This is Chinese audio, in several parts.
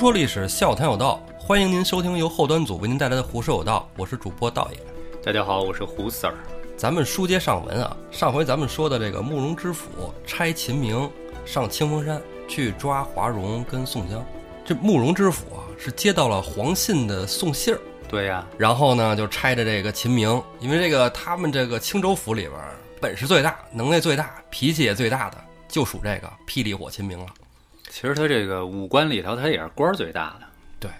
胡说历史，笑谈有道，欢迎您收听由后端组为您带来的《胡说有道》，我是主播道爷。大家好，我是胡 Sir。咱们书接上文啊，上回咱们说的这个慕容知府差秦明上清风山去抓华容跟宋江，这慕容知府啊是接到了黄信的送信儿，对呀、然后呢就差着这个秦明，因为这个他们这个青州府里边本事最大、能耐最大、脾气也最大的，就属这个霹雳火秦明了。其实他这个五官里头，他也是官儿最大的，对，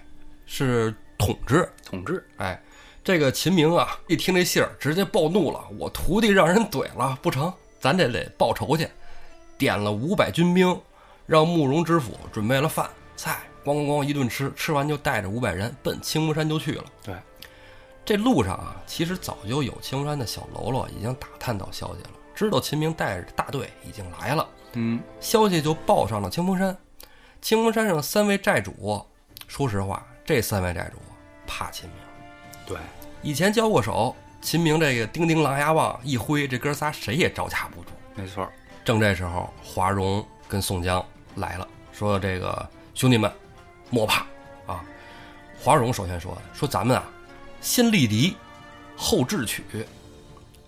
是统治。统治。哎，这个秦明啊，一听这信儿，直接暴怒了。我徒弟让人怼了，不成，咱这得报仇去。点了五百军兵，让慕容知府准备了饭菜，咣咣咣一顿吃，吃完就带着五百人奔青峰山就去了。对，这路上啊，其实早就有青峰山的小喽啰已经打探到消息了，知道秦明带着大队已经来了。嗯，消息就报上了清风山。清风山上三位寨主，说实话，这三位寨主怕秦明，对，以前交过手。秦明这个叮叮狼牙棒一挥，这哥仨谁也招架不住。没错。正这时候，华容跟宋江来了，说：“这个兄弟们，莫怕啊！”华容首先说：“说咱们啊，先立敌，后智取。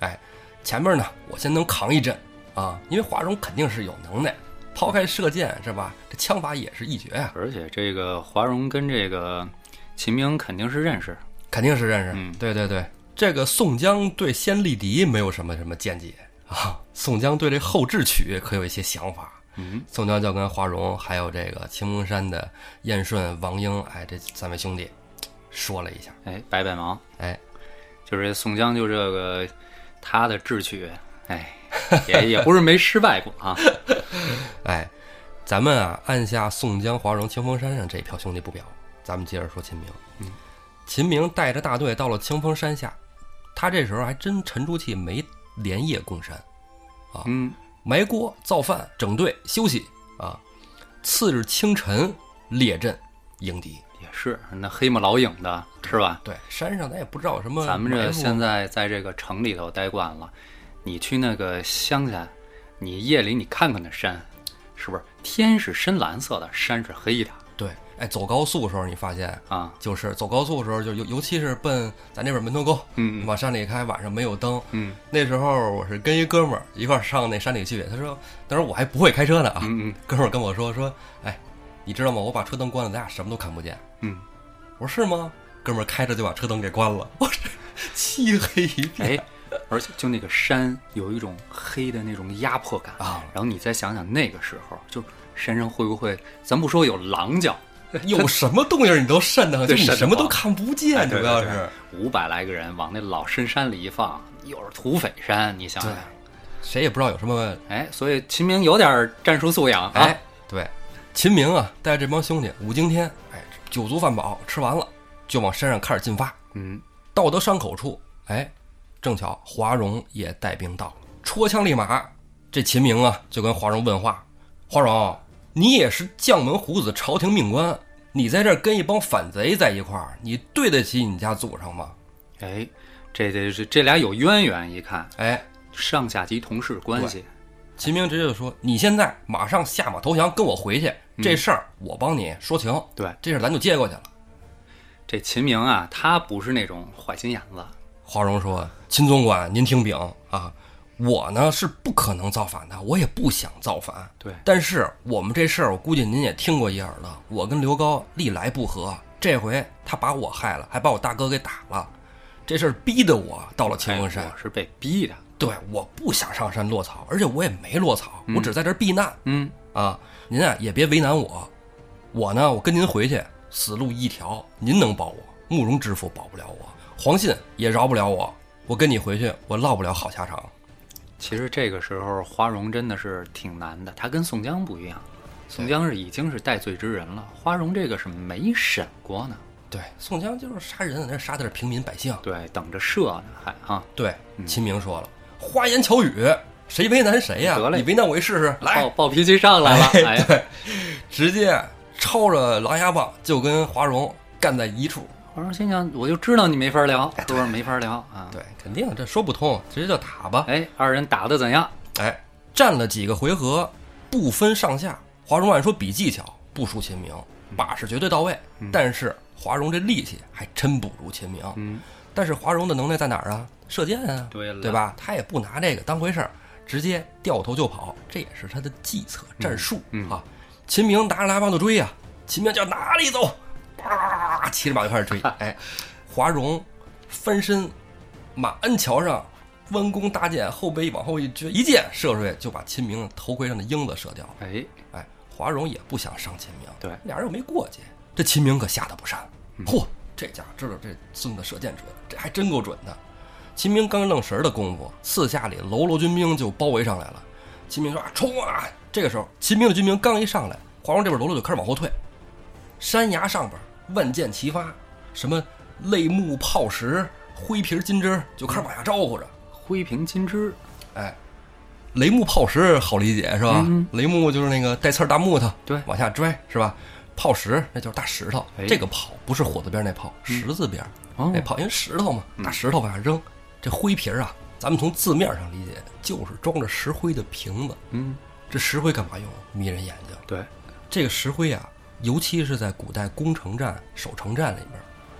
哎，前面呢，我先能扛一阵啊，因为华容肯定是有能耐，抛开射箭是吧？这枪法也是一绝呀、而且这个华容跟这个秦明肯定是认识。肯定是认识。嗯对对对，这个宋江对先立敌没有什么什么见解啊，宋江对这后智取可有一些想法。嗯，宋江就跟华容还有这个青龙山的燕顺、王英，哎，这三位兄弟说了一下，哎，摆摆忙，哎，就是宋江就这个他的智取，哎，也也不是没失败过啊。哎，咱们啊按下宋江、华容、清风山上这一票兄弟不表，咱们接着说秦明。嗯，秦明带着大队到了清风山下，他这时候还真沉住气，没连夜攻山，嗯，埋锅造饭、整队休息啊。次日清晨列阵迎敌。也是那黑马老影的是吧？对，山上咱也不知道什么咱们这现在在这个城里头待惯了，你去那个乡下，你夜里你看看那山，是不是天是深蓝色的，山是黑的对，哎，走高速的时候你发现，啊？就是走高速的时候，就尤尤其是奔咱这边门头沟，嗯往山里开，晚上没有灯。嗯那时候我是跟一哥们儿一块儿上那山里去，他说，当时我还不会开车呢啊，嗯嗯哥们儿跟我说说，哎，你知道吗？我把车灯关了，咱俩什么都看不见。嗯，我说是吗？哥们儿开着就把车灯给关了，我这 漆黑一片。哎，而且就那个山有一种黑的那种压迫感啊然后你再想想那个时候，就山上会不会，咱不说有狼叫，有什么动静你都瘆得慌，就你什么都看不见，主要是。五百来个人往那老深山里一放，又是土匪山，你想想，，谁也不知道有什么哎，所以秦明有点战术素养啊。哎，对，秦明啊，带着这帮兄弟五更天，哎，酒足饭饱，吃完了就往山上开始进发。嗯，到得山口处，哎，正巧华容也带兵到了，戳枪立马，这秦明啊就跟华容问话：“华容，你也是将门虎子，朝廷命官，你在这儿跟一帮反贼在一块儿，你对得起你家祖上吗？哎，这这这这俩有渊源，一看？”哎，上下级同事关系。秦明直接就说：“你现在马上下马投降，跟我回去，这事儿我帮你说情，对，这事儿咱就接过去了。”这秦明啊，他不是那种坏心眼子，华容说：“秦总管，您听禀啊，我呢是不可能造反的，我也不想造反。对但是我们这事儿，我估计您也听过一耳了。我跟刘高历来不和，这回他把我害了，还把我大哥给打了，这事儿逼得我到了清风山。哎我是被逼的。对，我不想上山落草，而且我也没落草，我只在这儿避难嗯，啊。您啊也别为难我，我呢我跟您回去，死路一条，您能保我，慕容知府保不了我，黄信也饶不了我。我跟你回去，我落不了好下场。其实这个时候花荣真的是挺难的，他跟宋江不一样，宋江是已经是戴罪之人了，花荣这个是没审过呢。对，宋江就是杀人，那杀的是平民百姓。对，等着射呢，还啊，对，秦明说了，花言巧语，谁为难谁呀、得嘞你为难我一试试，来暴，暴脾气上来了，哎，对，直接抄着狼牙棒就跟花荣干在一处。花荣心想，我就知道你没法聊，是不是没法聊啊？对，肯定这说不通，直接就打吧。哎，二人打的怎样？哎，战了几个回合，不分上下。华容按说比技巧不输秦明，把式绝对到位，但是华容这力气还真不如秦明。嗯，但是华容的能耐在哪儿啊？射箭啊，对对吧？他也不拿这个当回事儿，直接掉头就跑，这也是他的计策战术、嗯啊。秦明拿着拉棒就追呀、秦明叫哪里走，啊，骑着马就开始追。哎，华容翻身，马鞍桥上弯弓搭箭，后背往后一撅，一箭射出去，就把秦明头盔上的缨子射掉了。哎，哎，华容也不想伤秦明，对俩人又没过节，这秦明可吓得不善。嚯，这家伙知道这孙子射箭准，这还真够准的。秦明刚愣神儿的功夫，四下里喽啰军兵就包围上来了。秦明说：“啊，冲啊！”这个时候，秦明的军兵刚一上来，华容这边喽啰就开始往后退。山崖上边万箭齐发，什么泪目炮石、灰皮金枝就开始往下招呼着。灰瓶金枝，哎，雷木炮石好理解是吧？嗯雷木就是那个带刺儿大木头，对往下拽是吧？炮石那就是大石头，哎这个炮不是火字边那炮，石字边儿、哦那炮，因为石头嘛，大石头往下扔。这灰瓶儿啊，咱们从字面上理解，就是装着石灰的瓶子。嗯，这石灰干嘛用？迷人眼睛。对，这个石灰啊，尤其是在古代攻城战、守城战里边，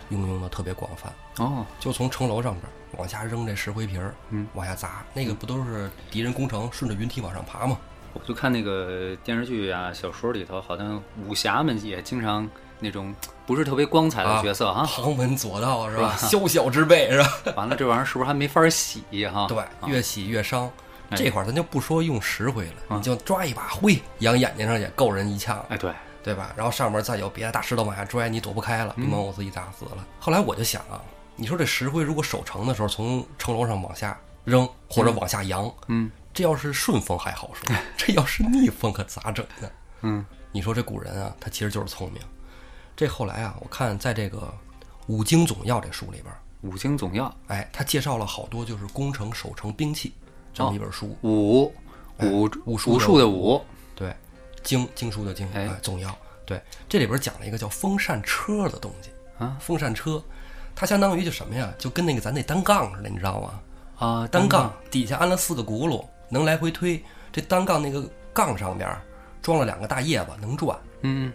应用的特别广泛。哦，就从城楼上边往下扔这石灰瓶儿，嗯，往下砸，那个不都是敌人攻城顺着云梯往上爬吗？我就看那个电视剧啊、小说里头，好像武侠们也经常那种不是特别光彩的角色啊。旁门左道是吧？宵小之辈是吧？完了，这玩意儿是不是还没法洗哈？对，啊越洗越伤。哎这块儿咱就不说用石灰了，啊你就抓一把灰，扬眼睛上也够人一呛，哎，对，对吧？然后上面再有别的大石头往下拽，你躲不开了，你把我自己砸死了。后来我就想啊，你说这石灰如果守城的时候从城楼上往下扔或者往下扬，嗯这要是顺风还好说，这要是逆风可咋整呢？嗯，你说这古人啊，他其实就是聪明。这后来啊，我看在这个《五经总要》这书里边儿，五经总要哎，他介绍了好多就是攻城守城兵器这么一本书。武武武术的武，对，经经书的经，哎哎，总要。对，这里边讲了一个叫风扇车的东西啊风扇车，它相当于就什么呀？就跟那个咱那单杠似的，你知道吗？啊，单杠底下安了四个轱辘，能来回推。这单杠那个杠上边装了两个大叶子，能转。嗯，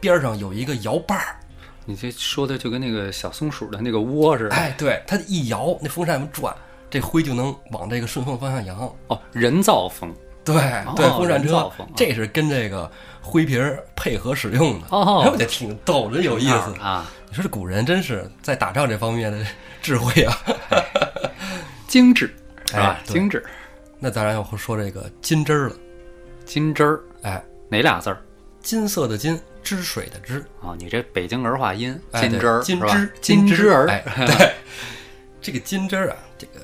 边上有一个摇把儿，你这说的就跟那个小松鼠的那个窝似的。哎，对，它一摇，那风扇转，这灰就能往这个顺风方向扬。哦，人造风对对，哦风扇车这是跟这个灰皮儿配合使用的。哦哎我觉得挺逗，真有意思。啊，你说这古人真是在打仗这方面的智慧啊！精致是吧哎？对精致，那当然要说这个金汁儿了，金汁儿哎，哪俩字儿？金色的金，汁水的汁，啊，你这北京儿化音，金汁儿，金汁，金枝枝儿，哎，对，这个金汁儿啊，这个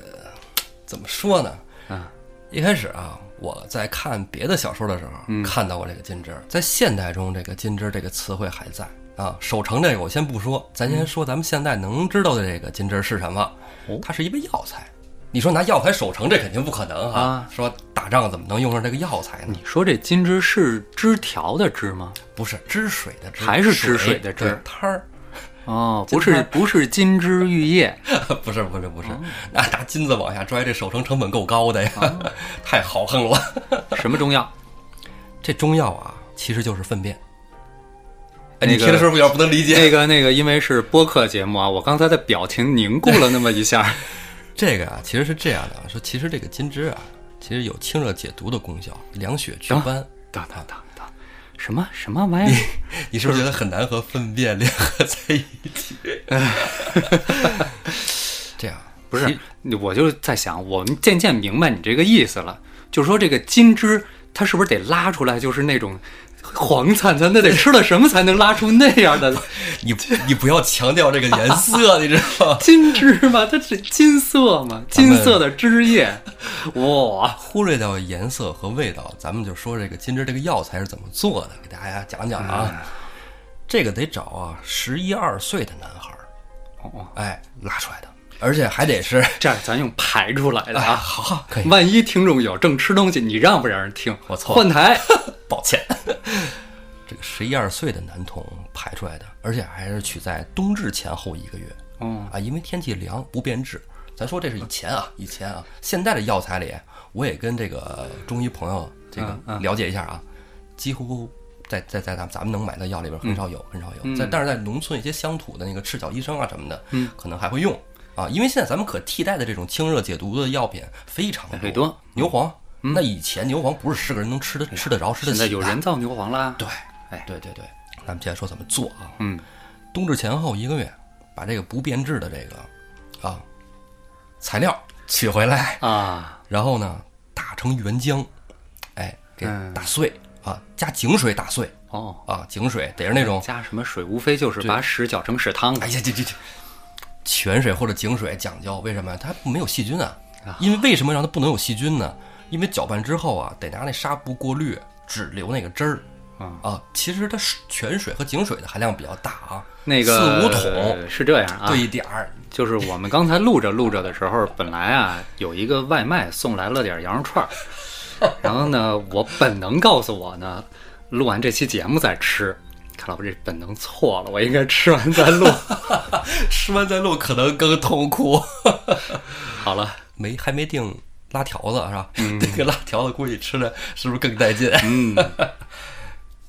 怎么说呢？啊，一开始啊，我在看别的小说的时候，嗯看到过这个金枝儿，在现代中，这个金枝儿这个词汇还在啊。守城这个我先不说，咱先说咱们现在能知道的这个金枝儿是什么？哦它是一味药材。你说拿药材守城，这肯定不可能哈、啊说打仗怎么能用上这个药材呢？你说这金枝是枝条的枝吗？不是汁水的汁，还是汁水的汁对摊儿，哦，不是不是金枝玉叶，不是不是不是，哦拿拿金子往下拽，这守城成本够高的呀，太豪横了。什么中药？这中药啊，其实就是粪便。哎，你听的时候有点不能理解。那个那个，因为是播客节目啊，我刚才的表情凝固了那么一下。这个啊，其实是这样的啊，说其实这个金枝啊，其实有清热解毒的功效，凉血祛斑。等等等等，什么什么玩意儿？你是不是觉得很难和粪便联合在一起？这样 不是，我就在想，我们渐渐明白你这个意思了，就是说这个金枝，它是不是得拉出来，就是那种黄灿灿那，得吃了什么才能拉出那样的 你你不要强调这个颜色，你知道吗？金枝嘛？它是金色嘛？金色的枝叶，哇！忽略掉颜色和味道，咱们就说这个金枝这个药材是怎么做的，给大家讲讲啊。这个得找啊十一二岁的男孩儿，哦，哎，拉出来的，而且还得是 这样咱用排出来的啊，啊。好好可以，万一听众有正吃东西，你让不让人听？我错换台。抱歉。这个十一二岁的男童排出来的，而且还是取在冬至前后一个月嗯，啊，因为天气凉不变质。咱说这是以前啊，以前啊，现在的药材里，我也跟这个中医朋友这个了解一下啊，几乎在在在咱咱们能买到药里边很少有，很少有。嗯在但是在农村一些乡土的那个赤脚医生啊什么的，嗯，可能还会用啊，因为现在咱们可替代的这种清热解毒的药品非常很多。牛黄，那以前牛黄不是是个人能吃的吃得着吃得现起的。在有人造牛黄啦。对，哎对对对，咱们接着说怎么做啊？嗯，冬至前后一个月，把这个不变质的这个啊材料取回来，啊，然后呢打成原浆，哎，给嗯打碎、啊，加井水打碎哦，啊，井水得是那种，加什么水？无非就是把屎搅成屎汤。哎呀，这这这泉水或者井水讲究，为什么呀？它没有细菌啊。因为为什么让它不能有细菌呢？因为搅拌之后啊，得拿那纱布过滤，只留那个汁儿。啊啊，其实它水泉水和井水的含量比较大啊，那个四五桶是这样啊，兑一点儿，就是我们刚才录着录着的时候，本来啊有一个外卖送来了点羊肉串儿，然后呢，我本能告诉我呢，录完这期节目再吃。看来我这本能错了，我应该吃完再录。吃完再录可能更痛苦。好了，没还没定拉条子是吧？这个拉条子估计吃的是不是更带劲？嗯，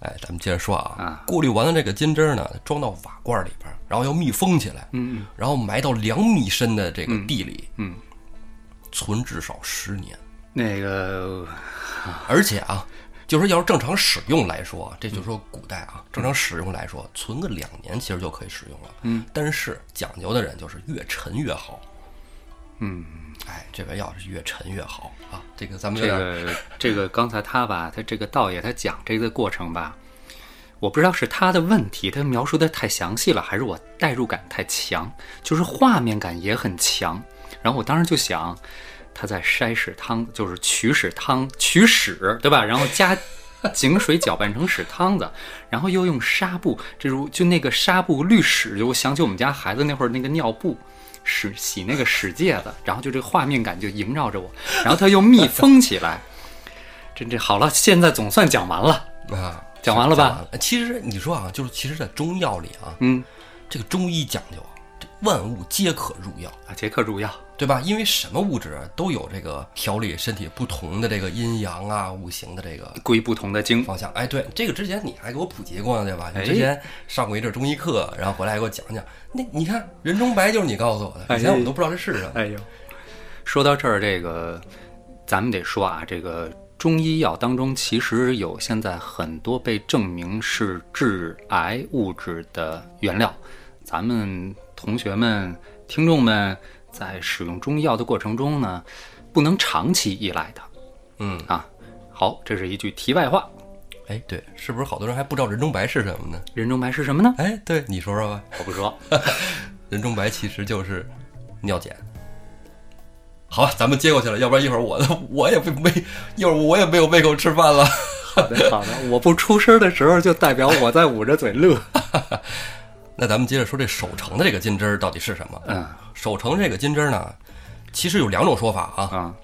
哎，咱们接着说啊，啊过滤完了这个金汁儿呢，装到瓦罐里边儿，然后要密封起来，嗯然后埋到两米深的这个地里，嗯，存至少十年。那个而且啊，就是要是正常使用来说，这就是说古代啊，正常使用来说，存个两年其实就可以使用了。嗯，但是讲究的人就是越沉越好。嗯，哎，这个药是越沉越好啊。这个咱们这个这个刚才他吧，他这个道爷他讲这个过程吧，我不知道是他的问题，他描述的太详细了，还是我代入感太强，就是画面感也很强。然后我当时就想，他在筛屎汤，就是取屎汤，取屎对吧？然后加井水搅拌成屎汤子，然后又用纱布，这如就那个纱布滤屎，就我想起我们家孩子那会儿那个尿布。屎洗那个屎戒子，然后就这个画面感就萦绕着我，然后他又密封起来，这这好了，现在总算讲完了。啊，讲完了吧其实你说啊，就是其实，在中药里啊，嗯，这个中医讲究万物皆可入药，啊，皆可入药，对吧？因为什么物质啊都有这个调理身体不同的这个阴阳啊、五行的这个归不同的经。方向。哎，对，这个之前你还给我普及过呢，对吧？哎你之前上过一阵中医课，然后回来给我讲讲。那你看人中白就是你告诉我的，哎以前我们都不知道这是什么。哎呦，说到这儿，这个咱们得说啊，这个中医药当中其实有现在很多被证明是致癌物质的原料，咱们同学们、听众们在使用中医药的过程中呢，不能长期依赖它嗯，啊。好，这是一句题外话。哎，对，是不是好多人还不知道人中白是什么呢？人中白是什么呢？哎，对，你说说吧。我不说。人中白其实就是尿检。好吧，咱们接过去了，要不然一会儿我的我也不没，一会儿我也没有胃口吃饭了。好的，好的，我不出声的时候，就代表我在捂着嘴乐。那咱们接着说这守城的这个金枝儿到底是什么？嗯守城这个金枝儿呢，其实有两种说法啊。啊，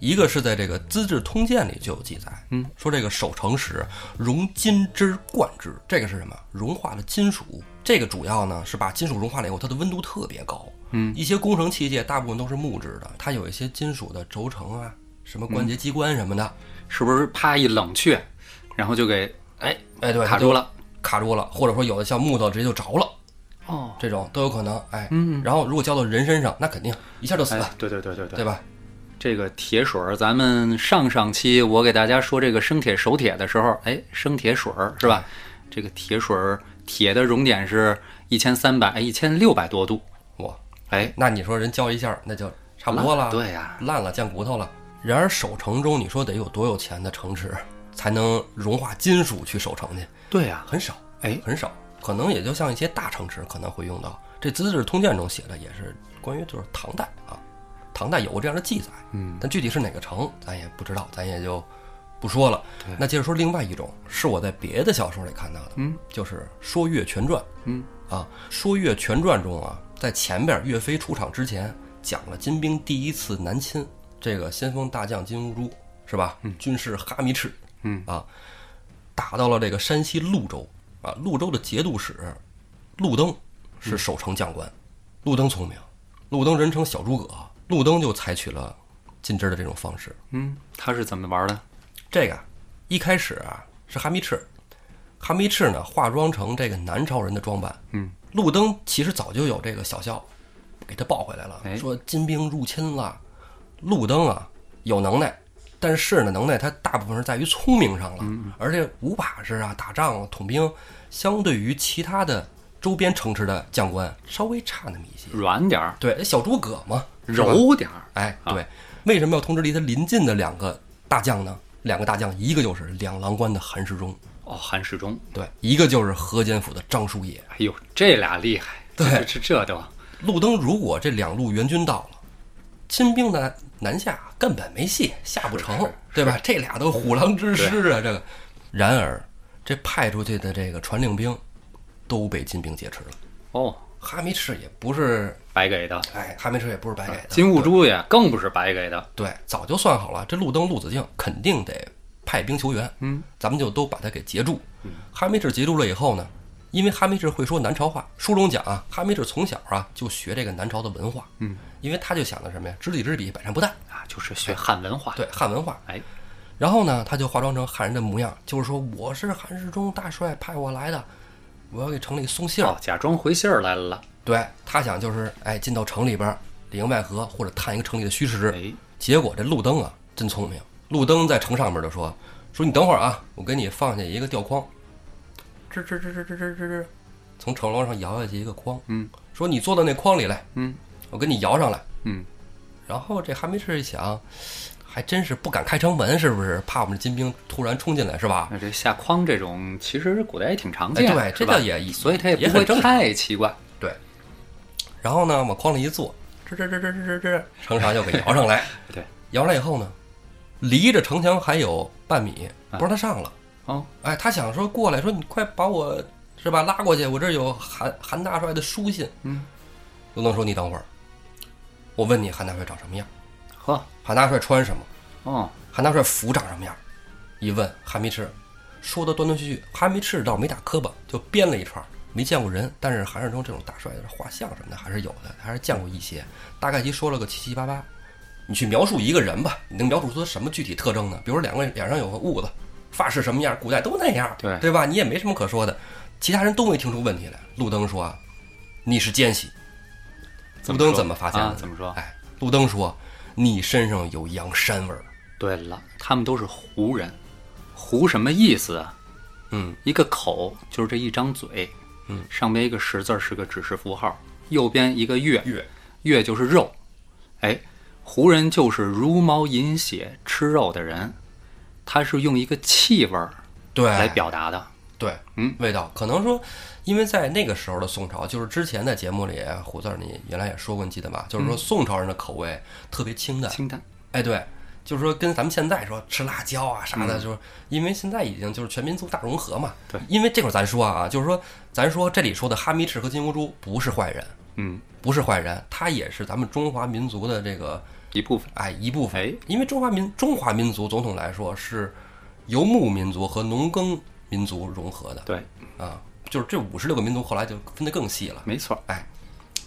一个是在这个《资治通鉴》里就有记载，嗯，说这个守城时融金汁灌之，这个是什么？融化了金属。这个主要呢是把金属融化了以后，它的温度特别高。嗯，一些工程器械大部分都是木质的，它有一些金属的轴承啊，什么关节机关什么的，是不是啪一冷却，然后就给哎哎，对，卡住了？卡住了，或者说有的像木头直接就着了，哦，这种都有可能。哎，嗯然后如果浇到人身上，那肯定一下就死了，哎，对对对对对。对吧？这个铁水儿，咱们上上期我给大家说这个生铁熟铁的时候，哎，生铁水儿是吧？这个铁水儿铁的熔点是一千三百、一千六百多度，哇，哎，那你说人浇一下，那就差不多了，对呀、烂了，见骨头了。然而守城中，你说得有多有钱的城池才能融化金属去守城去？对呀、很少，哎，很少，可能也就像一些大城池可能会用到。这《资治通鉴》中写的也是关于就是唐代啊，唐代有过这样的记载，嗯，但具体是哪个城咱也不知道，咱也就不说了。那接着说另外一种，是我在别的小说里看到的，嗯，就是《说岳全传》，嗯啊，《说岳全传》中啊，在前边岳飞出场之前，讲了金兵第一次南侵，这个先锋大将金兀术是吧？军师哈密赤，嗯啊，打到了这个山西潞州啊，潞州的节度使陆登是守城将官，陆登聪明，陆登人称小诸葛，陆登就采取了进制的这种方式。嗯，他是怎么玩的？这个一开始啊是哈密赤，哈密赤呢化妆成这个南朝人的装扮，嗯，路灯其实早就有这个小校给他抱回来了，哎说金兵入侵了。路灯啊有能耐，但是呢能耐他大部分是在于聪明上了，而且武把式啊打仗统兵，相对于其他的周边城池的将官稍微差那么一些。软点儿，对，小诸葛嘛，柔点儿，哎，对，为什么要通知离他临近的两个大将呢？两个大将，一个就是两郎关的韩世忠，哦，韩世忠，对，一个就是河间府的张叔野。哎呦，这俩厉害，对。这这这都路灯如果这两路援军到了，金兵的南下根本没戏，下不成，对吧？这俩都虎狼之师啊，这个。然而，这派出去的这个传令兵都被金兵劫持了。哦，哈密赤也不是，白给的，哎，哈密赤也不是白给的。金兀术也更不是白给的，对，早就算好了，这路灯、陆子敬肯定得派兵求援。嗯，咱们就都把他给截住。哈密赤截住了以后呢，因为哈密赤会说南朝话，书中讲啊，哈密赤从小啊就学这个南朝的文化。嗯，因为他就想的什么呀？知己知彼，百战不殆。啊，就是学汉文化，对，汉文化。哎，然后呢，他就化妆成汉人的模样，就是说我是韩世忠大帅派我来的，我要给城里送信儿。哦，假装回信儿来了，对他想就是哎进到城里边儿里应外合，或者探一个城里的虚实。哎，结果这路灯啊，真聪明。路灯在城上面就说：“说你等会儿啊，我给你放下一个吊筐，吱吱吱吱吱吱吱吱，从城楼上摇下去一个筐。嗯，说你坐到那筐里来，嗯我给你摇上来。嗯，然后这韩梅赤一想，还真是不敢开城门，是不是？怕我们金兵突然冲进来，是吧？那这下筐这种，其实古代也挺常哎，见，对，是吧这倒也所以他也不会。太奇怪。对。然后呢，往筐里一坐，吱吱吱吱吱吱吱，城墙就给摇上来。对，摇来以后呢，离着城墙还有半米，不让他上了。哦，哎，他想说过来说你快把我是吧拉过去，我这有韩韩大帅的书信。嗯，卢能说你等会儿，我问你韩大帅长什么样？呵，韩大帅穿什么？哦，韩大帅服长什么样？一问哈密赤，说的断断续续。哈密赤倒没打磕巴，就编了一串，没见过人。但是韩世忠这种大帅的画像什么的还是有的，还是见过一些。大概其说了个七七八八。你去描述一个人吧，你能描述出他什么具体特征呢？比如两个脸上有个痦子，发饰什么样，古代都那样，对对吧？你也没什么可说的，其他人都没听出问题来。路灯说啊，你是奸细。路灯怎么发现的？啊怎么说哎，路灯说你身上有羊膻味儿。对了，他们都是胡人，胡什么意思啊？嗯，一个口就是这一张嘴，嗯，上边一个十字是个指示符号，右边一个月，月月就是肉，哎，胡人就是茹毛饮血吃肉的人，他是用一个气味儿对来表达的，对，嗯，味道可能说，因为在那个时候的宋朝，就是之前在节目里，虎子儿你原来也说过，你记得吧？就是说宋朝人的口味特别清淡，清淡，哎，对，就是说跟咱们现在说吃辣椒啊啥的，就是因为现在已经就是全民族大融合嘛。对。因为这会儿咱说啊，就是说咱说这里说的哈密赤和金乌珠不是坏人，嗯，不是坏人，他也是咱们中华民族的这个一部分，哎一部分。哎。因为中华民中华民族总统来说是游牧民族和农耕民族融合的。对，啊，就是这五十六个民族后来就分得更细了。没错，哎，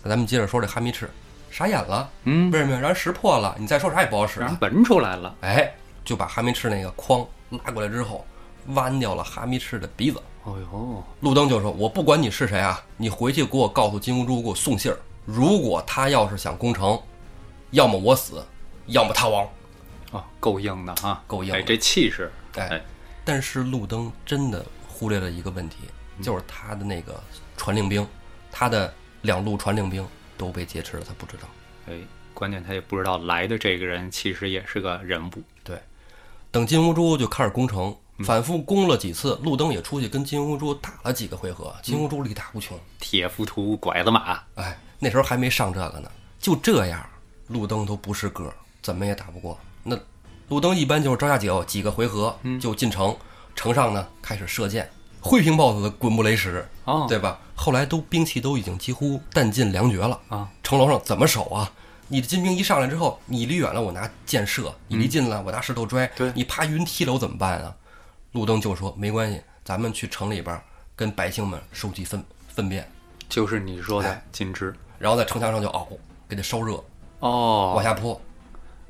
那咱们接着说这哈密赤，傻眼了，嗯，为什么呀？让人识破了，你再说啥也不好使了。让人闻出来了，哎，就把哈密赤那个筐拉过来之后，剜掉了哈密赤的鼻子。哦呦，路灯就说：“我不管你是谁啊，你回去给我告诉金兀术，给我送信儿。如果他要是想攻城，要么我死，要么他亡。啊，够硬的啊，够硬的哎，这气势，哎哎，但是路灯真的忽略了一个问题，就是他的那个传令兵，他的两路传令兵都被劫持了，他不知道。哎，关键他也不知道来的这个人其实也是个人物，对，等金乌珠就开始攻城，反复攻了几次，路灯也出去跟金乌珠打了几个回合，金乌珠力大无穷。铁浮屠拐子马，哎，那时候还没上这个呢，就这样，路灯都不是个儿，怎么也打不过。那路灯一般就是招架酒几个回合就进城，城上呢开始射箭，灰屏豹子的滚木雷石，哦，对吧？后来都兵器都已经几乎弹尽粮绝了啊，城楼上怎么守啊？你的金兵一上来之后，你离远了我拿箭射，你离近了我拿石头拽，对你爬云梯楼怎么办啊？路灯就说没关系，咱们去城里边跟百姓们收集粪粪便，就是你说的哎金枝，然后在城墙上就熬，给它烧热，哦，往下泼。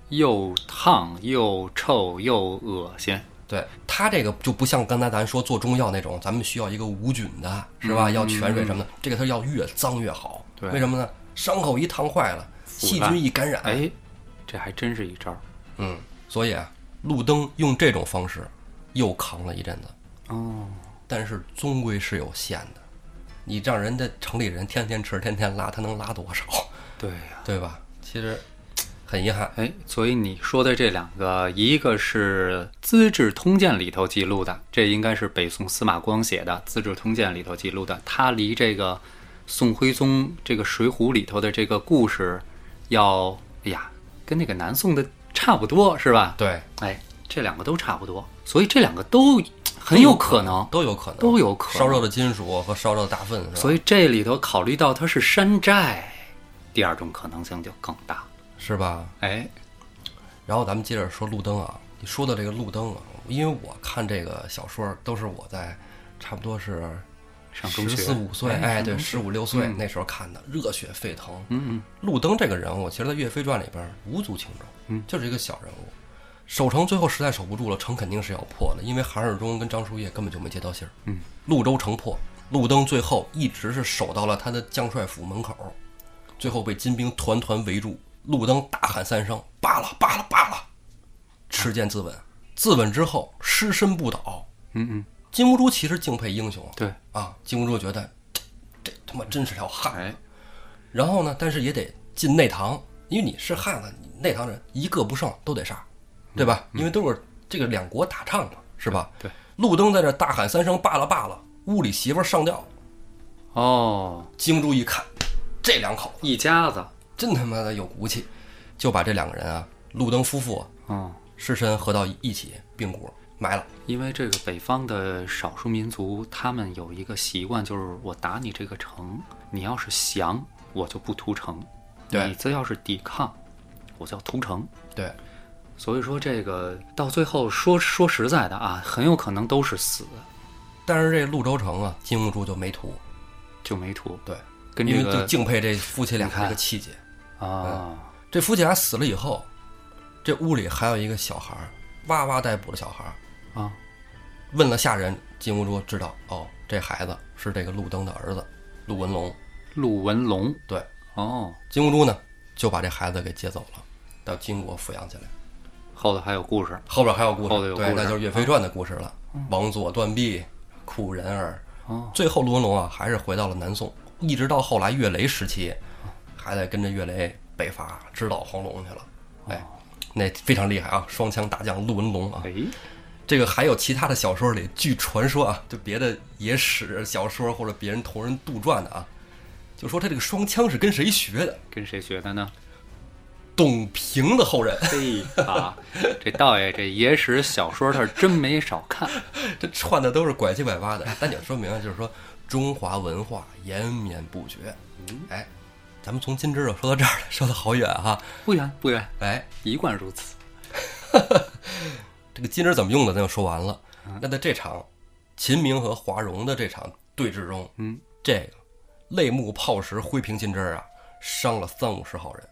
又烫又臭又恶心，对它这个就不像刚才咱说做中药那种，咱们需要一个无菌的，是吧？要泉水什么的，这个它要越脏越好。对为什么呢？伤口一烫坏了，细菌一感染，哎，这还真是一招嗯，所以啊，路灯用这种方式又扛了一阵子，哦。但是终归是有限的。你让人家城里人天天吃、天天拉，他能拉多少？对呀、对吧？其实很遗憾。哎，所以你说的这两个，一个是《资治通鉴》里头记录的，这应该是北宋司马光写的《资治通鉴》里头记录的，它离这个宋徽宗这个《水浒》里头的这个故事要，哎呀，跟那个南宋的差不多，是吧？对，哎，这两个都差不多，所以这两个都很有可能，都有可能，都有可能烧热的金属和烧热的大粪，所以这里头考虑到它是山寨，第二种可能性就更大。是吧？哎，然后咱们接着说路灯啊，你说的这个路灯啊，因为我看这个小说都是我在差不多是十上中学四五岁，哎，对，十五六岁嗯那时候看的，热血沸腾。嗯嗯，路灯这个人物，其实在《岳飞传》里边无足轻重，嗯，就是一个小人物。守城最后实在守不住了，城肯定是要破的，因为韩世忠跟张叔夜根本就没接到信儿。嗯，潞州城破，路灯最后一直是守到了他的将帅府门口，最后被金兵团团围住。路灯大喊三声：“罢了，罢了，罢了！”持剑自刎，自刎之后尸身不倒。嗯嗯，金兀术其实敬佩英雄对，啊，金兀术觉得这这他妈真是条汉子。哎，然后呢，但是也得进内堂，因为你是汉子，你内堂人一个不剩都得杀，对吧？因为都是这个两国打仗嘛，是吧？对。路灯在这大喊三声“罢了罢了”，屋里媳妇上吊，哦，金兀术一看，这两口子一家子，真他妈的有骨气，就把这两个人啊，路灯夫妇啊，尸身合到一起并骨埋了。因为这个北方的少数民族，他们有一个习惯，就是我打你这个城，你要是降，我就不屠城；对你这要是抵抗，我就要屠城。对，所以说，这个到最后说说实在的啊，很有可能都是死，但是这潞州城啊，金兀术就没屠，就没屠。对，因为就跟这个敬佩这夫妻俩这个气节。啊，这夫妻俩死了以后，这屋里还有一个小孩儿，哇哇待哺的小孩儿。啊，问了下人，金兀术知道，哦，这孩子是这个路灯的儿子，陆文龙。陆文龙。对，哦，金兀术呢就把这孩子给接走了，到金国抚养起来。后头还有故事。后边还有故事，对，后头有故事那就是《岳飞传》的故事了。王佐断臂，苦人儿。哦，最后陆文龙啊，还是回到了南宋，一直到后来岳雷时期，还得跟着岳雷北伐，直捣黄龙去了。哎，那非常厉害啊，双枪大将陆文龙啊。哎，这个还有其他的小说里，据传说啊，就别的野史小说或者别人同人杜撰的啊，就说他这个双枪是跟谁学的？跟谁学的呢？董平的后人。嘿啊，这道爷这野史小说他是真没少看。这串的都是拐七拐八的，但也说明就是说中华文化延绵不绝。哎，咱们从金枝儿说到这儿了，说的好远哈。不远不远，哎，一贯如此。这个金枝怎么用的，咱就说完了。那在这场秦明和华容的这场对峙中，嗯，这个泪目炮石挥平金枝啊，伤了三五十号人，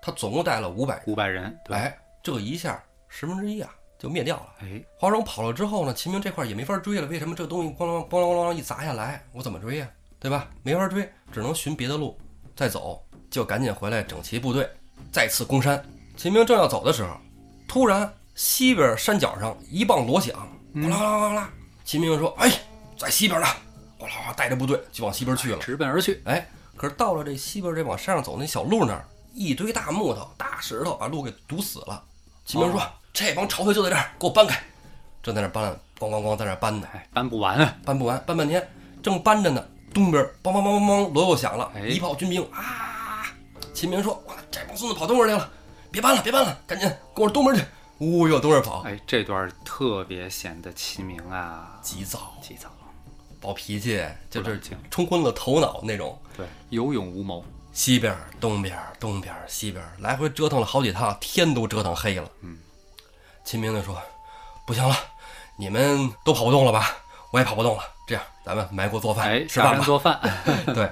他总共带了五百人。五百人，对，哎，这一下十分之一啊就灭掉了。哎，华容跑了之后呢，秦明这块也没法追了。为什么这东西咣啷咣啷咣啷一砸下来，我怎么追呀、对吧？没法追，只能寻别的路再走。就赶紧回来整齐部队，再次攻山。秦明正要走的时候，突然西边山脚上一棒锣响，哗啦啦啦啦。秦明说：“哎，在西边呢！”哗啦哗啦带着部队就往西边去了。直奔而去。哎，可是到了这西边这往山上走那小路那儿，一堆大木头、大石头把路给堵死了。秦明说：“这帮朝匪就在这儿，给我搬开！”正在那搬，咣咣咣在那搬呢，哎，搬不完啊！搬不完，搬半天，正搬着呢，东边梆梆梆梆梆，锣又响了，哎一炮军兵啊！秦明说：“哇，这帮孙子跑东边去了，别搬了，别搬了，赶紧跟我东边去！”呜，哟东边跑，哎，这段特别显得秦明啊急躁、急躁，暴脾气，就是冲昏了头脑那种。对，有勇无谋。西边、东边、东边、西边，来回折腾了好几趟，天都折腾黑了。嗯，秦明就说：“不行了，你们都跑不动了吧？我也跑不动了。这样，咱们埋锅做饭，哎，吃饭吧。做饭。对，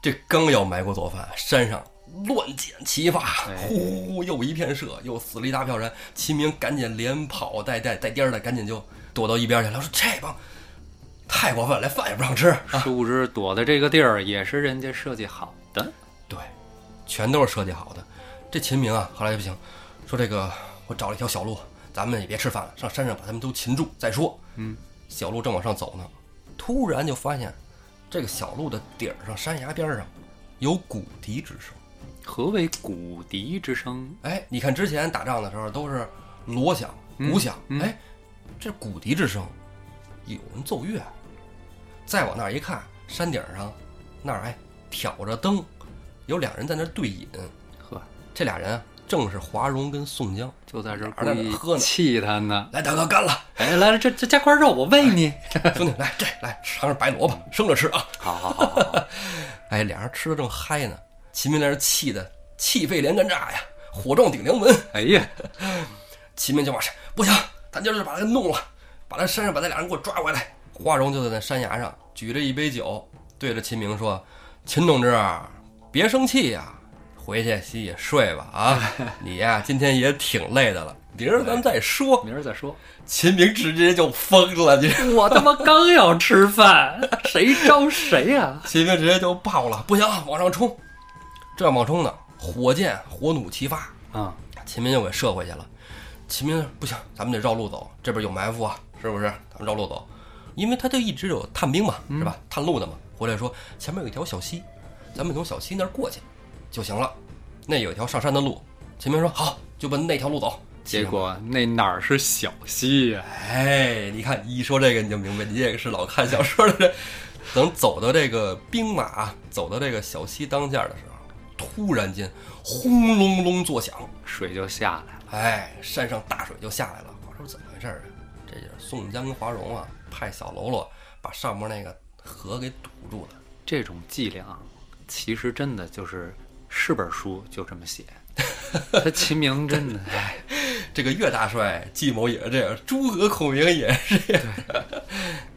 这刚要埋锅做饭，山上乱箭齐发，哎呼呼呼，又一片射，又死了一大票人。秦明赶紧连跑带带带颠儿的，赶紧就躲到一边去了。说这帮太过分了，连饭也不让吃啊！殊不知躲的这个地儿也是人家设计好的。对，全都是设计好的。这秦明啊，后来就不行，说这个我找了一条小路，咱们也别吃饭了，上山上把他们都擒住再说。嗯，小路正往上走呢，突然就发现这个小路的顶儿上山崖边上有鼓笛之声。何为鼓笛之声？哎，你看之前打仗的时候都是锣响、鼓响，嗯嗯哎，这鼓笛之声，有人奏乐。再往那儿一看，山顶上那儿哎挑着灯，有俩人在那儿对饮。呵，这俩人啊，正是华容跟宋江。就在这儿喝呢气他呢。来，大哥干了！哎，来了，这这加块肉，我喂你。兄弟，来这来尝尝白萝卜，生着吃啊！好好好 哎，俩人吃的正嗨呢，秦明在这气的气肺连根炸呀，火撞顶梁门。哎呀，秦明就骂：“不行，咱今儿就把他弄了，把他山上把那俩人给我抓回来。”华容就在那山崖上举着一杯酒，对着秦明说：“秦同志，别生气呀、回去洗洗睡吧啊！你呀、今天也挺累的了，明儿咱们再说。明儿再说。”秦明直接就疯了，你我他妈刚要吃饭，谁招谁呀、秦明直接就爆了，不行，往上冲！正往冲呢，火箭火弩齐发，啊？秦明就给射回去了。秦明不行，咱们得绕路走，这边有埋伏啊，是不是？咱们绕路走，因为他就一直有探兵嘛，是吧？探路的嘛。回来说前面有一条小溪，咱们从小溪那儿过去就行了。那有一条上山的路。秦明说好，就奔那条路走。结果那哪儿是小溪呀、哎，你看一说这个你就明白，你也是老看小说的人。等走到这个兵马走到这个小溪当间的时候，突然间轰隆隆作响，水就下来了。哎，山上大水就下来了。我说怎么回事儿啊？这就是宋江跟华容啊，派小喽啰把上面那个河给堵住了。这种伎俩，其实真的就是是本书就这么写。他秦明真的，哎，这个岳大帅计谋也是这样，诸葛孔明也是这样。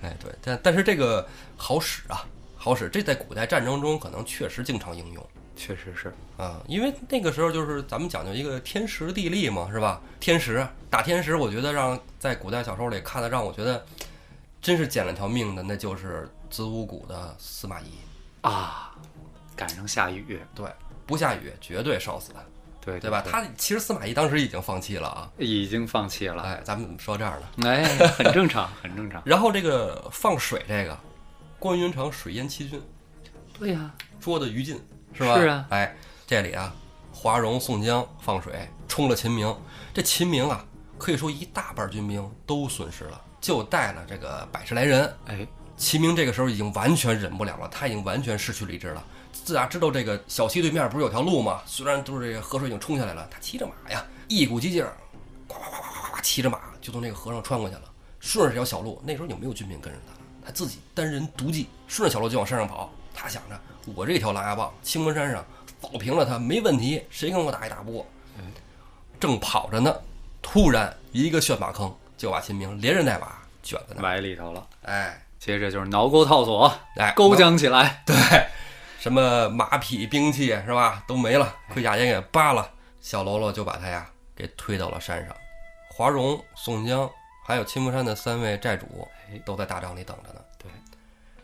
哎，对，但但是这个好使啊，好使。这在古代战争中可能确实经常应用。确实是。啊，因为那个时候就是咱们讲究一个天时地利嘛，是吧？天时打天时，我觉得让在古代小说里看的让我觉得真是捡了条命的，那就是子午谷的司马懿。啊，赶上下雨，对，不下雨绝对烧死他，对对吧？他其实司马懿当时已经放弃了啊。已经放弃了，哎，咱们怎么说这儿呢？哎，很正常，很正常。然后这个放水这个，关云长水淹七军，对呀、捉的于禁，是吧？是啊哎，这里啊，华容、宋江放水冲了秦明，这秦明啊，可以说一大半军兵都损失了，就带了这个百十来人。哎，秦明这个时候已经完全忍不了了，他已经完全失去理智了。自打知道这个小溪对面不是有条路吗？虽然都是这个河水已经冲下来了，他骑着马呀，一股激劲儿，呱呱呱呱呱呱，骑着马就从这个河上穿过去了，顺着这条小路。那时候有没有军兵跟着他？他自己单人独骑，顺着小路就往山上跑。他想着，我这条狼牙棒，青门山上扫平了他没问题，谁跟我打也打不过。正跑着呢，突然一个旋马坑就把秦明连人带马卷在那埋。里头了。哎接着就是挠钩套索，哎，勾将起来。对，什么马匹、兵器是吧，都没了，盔甲也给扒了。小喽啰就把他呀给推到了山上。华容、宋江还有青峰山的三位寨主哎都在大帐里等着呢。对，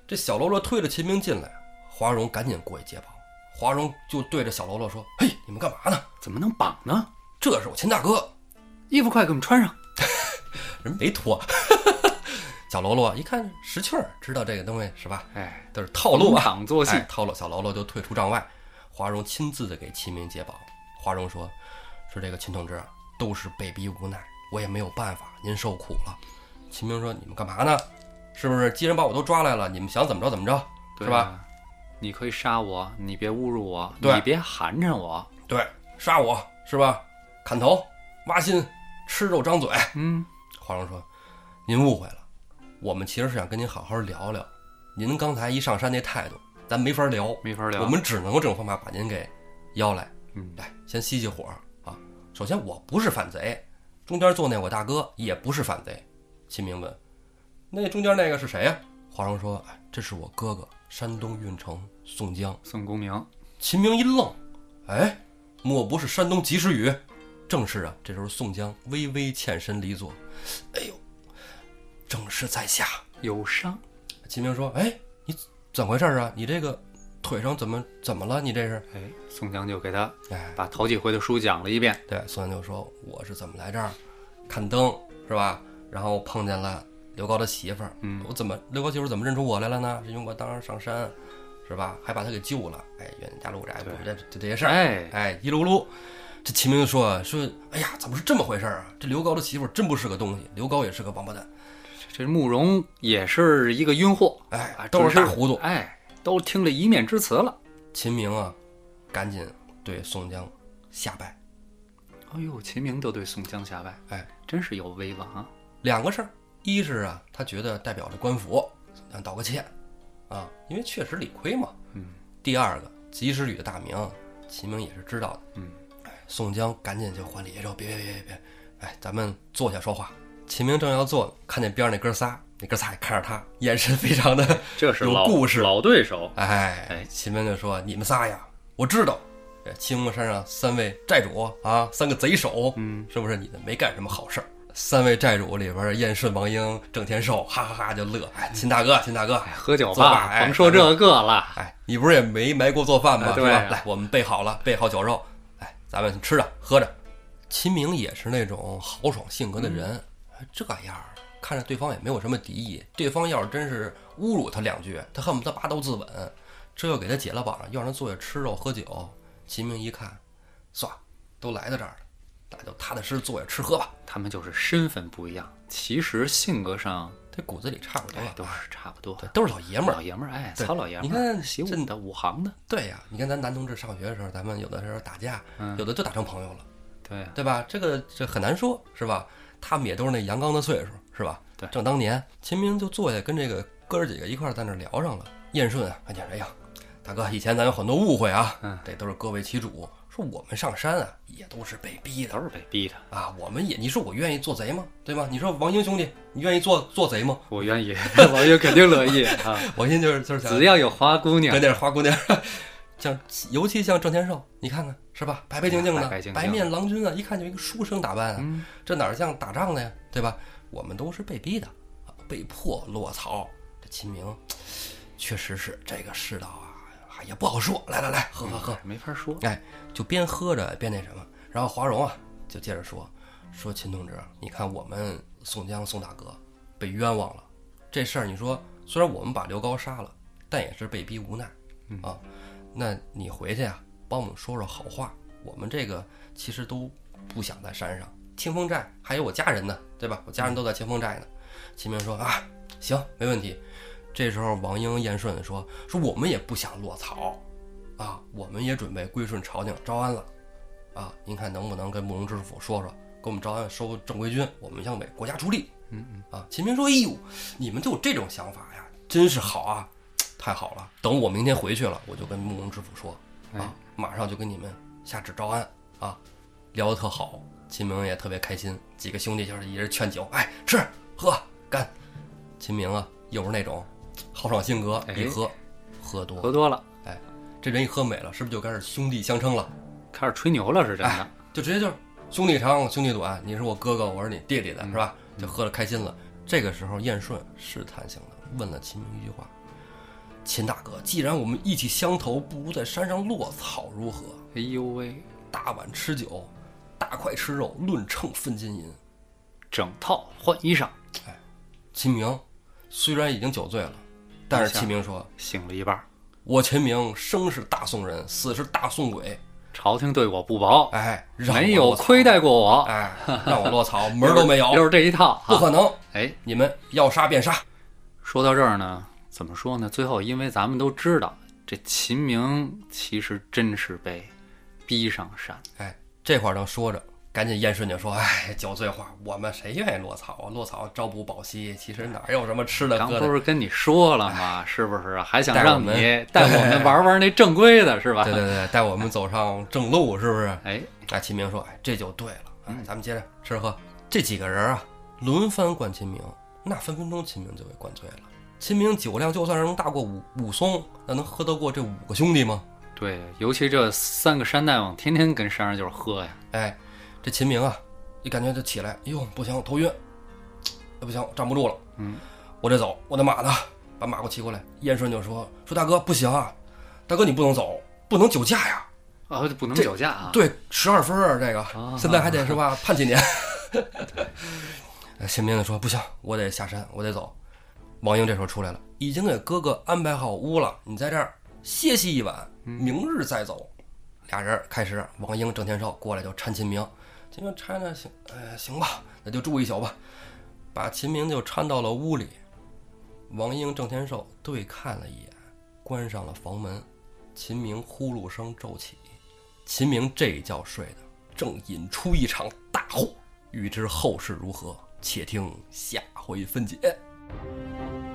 这小喽啰推着秦明进来，华容赶紧过去接宝。华容就对着小喽啰说：“嘿，你们干嘛呢？怎么能绑呢？这是我秦大哥。衣服快给我们穿上。”人没脱。小喽啰一看识趣儿，知道这个东西是吧？哎，都是套路啊，场作戏哎套路。小喽啰就退出帐外，华容亲自的给秦明解绑。华容说：“说这个秦同志啊，都是被逼无奈，我也没有办法，您受苦了。”秦明说：“你们干嘛呢？是不是？既然把我都抓来了，你们想怎么着怎么着，对是吧？啊？你可以杀我，你别侮辱我，你别寒碜我。对，杀我是吧？砍头、挖心、吃肉、张嘴。”嗯，华容说：“您误会了，我们其实是想跟您好好聊聊。您刚才一上山那态度，咱没法聊，没法聊。我们只能用这种方法把您给邀来。嗯，来，先熄熄火啊！首先，我不是反贼，中间坐那我大哥也不是反贼。秦明问：“那中间那个是谁呀、华容说：“哎，这是我哥哥，山东运城宋江。宋公明，”秦明一愣：“哎，莫不是山东及时雨？正是啊。这时候宋江微微欠身离座，哎呦，正是在下。有伤。秦明说：“哎，你怎么回事啊？你这个腿上怎么怎么了？你这是？”哎，宋江就给他哎，把头几回的书讲了一遍。对，宋江就说：“我是怎么来这儿看灯是吧？然后碰见了刘高的媳妇儿，嗯我怎么刘高媳妇儿怎么认出我来了呢？是因为我当时上山，是吧？还把他给救了。哎，冤家路窄，这就这些事儿。哎，哎，一噜噜，这秦明说说，哎呀，怎么是这么回事儿啊？这刘高的媳妇儿真不是个东西，刘高也是个王八蛋，这慕容也是一个晕货，哎啊，都是大糊涂。哎，都听了一面之词了。秦明啊，赶紧对宋江下拜。哎呦，秦明都对宋江下拜，哎，真是有威望啊！两个事儿，一是啊，他觉得代表着官府，想道个歉，啊，因为确实理亏嘛。嗯。第二个，及时雨的大名，秦明也是知道的。嗯。哎，宋江赶紧就还礼说：“别别别别别，哎，咱们坐下说话。”秦明正要坐，看见边上那哥仨，那哥仨也看着他，眼神非常的，这是老故事老对手。哎哎，秦明就说：“你们仨呀，我知道，青木山上三位寨主啊，三个贼首，嗯，是不是你们没干什么好事儿？三位寨主里边儿，燕顺、王英、郑天寿，哈哈哈就乐。哎，秦大哥，秦大哥，哎，喝酒吧甭说这个了。哎，你不是也没埋锅做饭吗？哎对是吧？来，我们备好了，备好酒肉，哎，咱们吃着喝着。秦明也是那种豪爽性格的人，哎这样看着对方也没有什么敌意。对方要是真是侮辱他两句，他恨不得拔刀自刎。这又给他解了绑，又让他坐下吃肉喝酒。秦明一看，算了，都来到这儿了，那就踏踏实实坐下吃喝吧。他们就是身份不一样，其实性格上这骨子里差不多都是差不多。对，都是老爷们儿老。爷们儿，哎，对糙老爷们儿。你看习武的、武行的，对呀、你看咱男同志上学的时候，咱们有的时候打架，嗯有的就打成朋友了。对呀，对吧？这个这很难说，是吧？他们也都是那阳刚的岁数，是吧？对正当年，秦明就坐下跟这个哥儿几个一块儿在那聊上了。燕顺啊，看见哎呀，大哥，以前咱有很多误会啊，嗯这都是各为其主。说我们上山啊，也都是被逼的都是被逼的。啊，我们也，你说我愿意做贼吗？对吧？你说王英兄弟，你愿意做做贼吗？我愿意，王英肯定乐意啊！王英就是就是想只要有花姑娘跟，点花姑娘，像尤其像郑天寿，你看看是吧？白白净净的，白白净净白面郎君啊，一看就一个书生打扮啊。嗯，这哪儿像打仗的呀，对吧？我们都是被逼的，啊被迫落草。这秦明，确实是这个世道啊，啊也不好说。来来来，喝喝喝，没法说。哎，就边喝着边那什么。然后华容啊，就接着说说秦同志，你看我们宋江宋大哥被冤枉了，这事儿你说虽然我们把刘高杀了，但也是被逼无奈啊。那你回去啊、帮我们说说好话。我们这个其实都不想在山上，清风寨还有我家人呢，对吧？我家人都在清风寨呢。秦明说啊，行，没问题。这时候王英、燕顺说说我们也不想落草，啊，我们也准备归顺朝廷招安了，啊，您看能不能跟慕容知府说说，给我们招安收正规军，我们向为国家出力。嗯嗯，啊，秦明说：“哎呦，你们就有这种想法呀，真是好啊，太好了！等我明天回去了，我就跟慕容知府说，哎啊，马上就跟你们下旨招安啊，聊得特好。”秦明也特别开心，几个兄弟就是一人劝酒，哎，吃喝干。秦明啊，又是那种豪爽性格，哎一喝喝多，喝多了，哎这人一喝美了，是不是就开始兄弟相称了？开始吹牛了，是真的哎。就直接就是兄弟长兄弟短，你是我哥哥，我是你弟弟的，嗯是吧？就喝的开心了。这个时候，燕顺试探性的问了秦明一句话：“秦大哥，既然我们意气相投，不如在山上落草如何？哎呦喂，大碗吃酒，大块吃肉，论秤分金银。整套换衣裳，”哎秦明虽然已经酒醉了，但是秦明说醒了一半儿。：“我秦明生是大宋人，死是大宋鬼。朝廷对我不薄，哎，没有亏，待过我，哎，让我落草门儿都没有，就是这一套。啊不可能！哎，你们要杀便杀。”说到这儿呢，怎么说呢？最后，因为咱们都知道，这秦明其实真是被逼上山。哎，这块儿正说着，赶紧燕顺就说：“哎，酒醉话，我们谁愿意落草啊？落草朝不保夕，其实哪有什么吃的刚喝的？不是跟你说了吗？是不是啊？还想让你们带我们玩玩那正规的，是吧？对对对，带我们走上正路，是不是？”哎，那，秦明说：“哎，这就对了，哎，咱们接着吃喝。”这几个人啊，轮番灌秦明，那分分钟秦明就给灌醉了。秦明酒量就算是能大过武武松，那能喝得过这五个兄弟吗？对，尤其这三个山大王天天跟山上就是喝呀。哎，这秦明啊，一感觉就起来，哎呦，不行，头晕，不行，站不住了，嗯，我得走，我的马呢？把马给我骑过来。燕顺就说说大哥不行啊，大哥你不能走，不能酒驾呀。啊，不能酒驾啊。对，十二分啊，这个、啊现在还得是吧，判几年。呃 秦明就说不行，我得下山，我得走。王英这时候出来了，已经给哥哥安排好屋了，你在这儿歇息一晚，明日再走。俩人开始，王英、郑天寿过来就搀秦明，秦明搀着行，哎，行吧，那就住一宿吧。把秦明就搀到了屋里，王英、郑天寿对看了一眼，关上了房门。秦明呼噜声骤起，秦明这一觉睡的正引出一场大祸。欲知后事如何，且听下回分解。Thank you.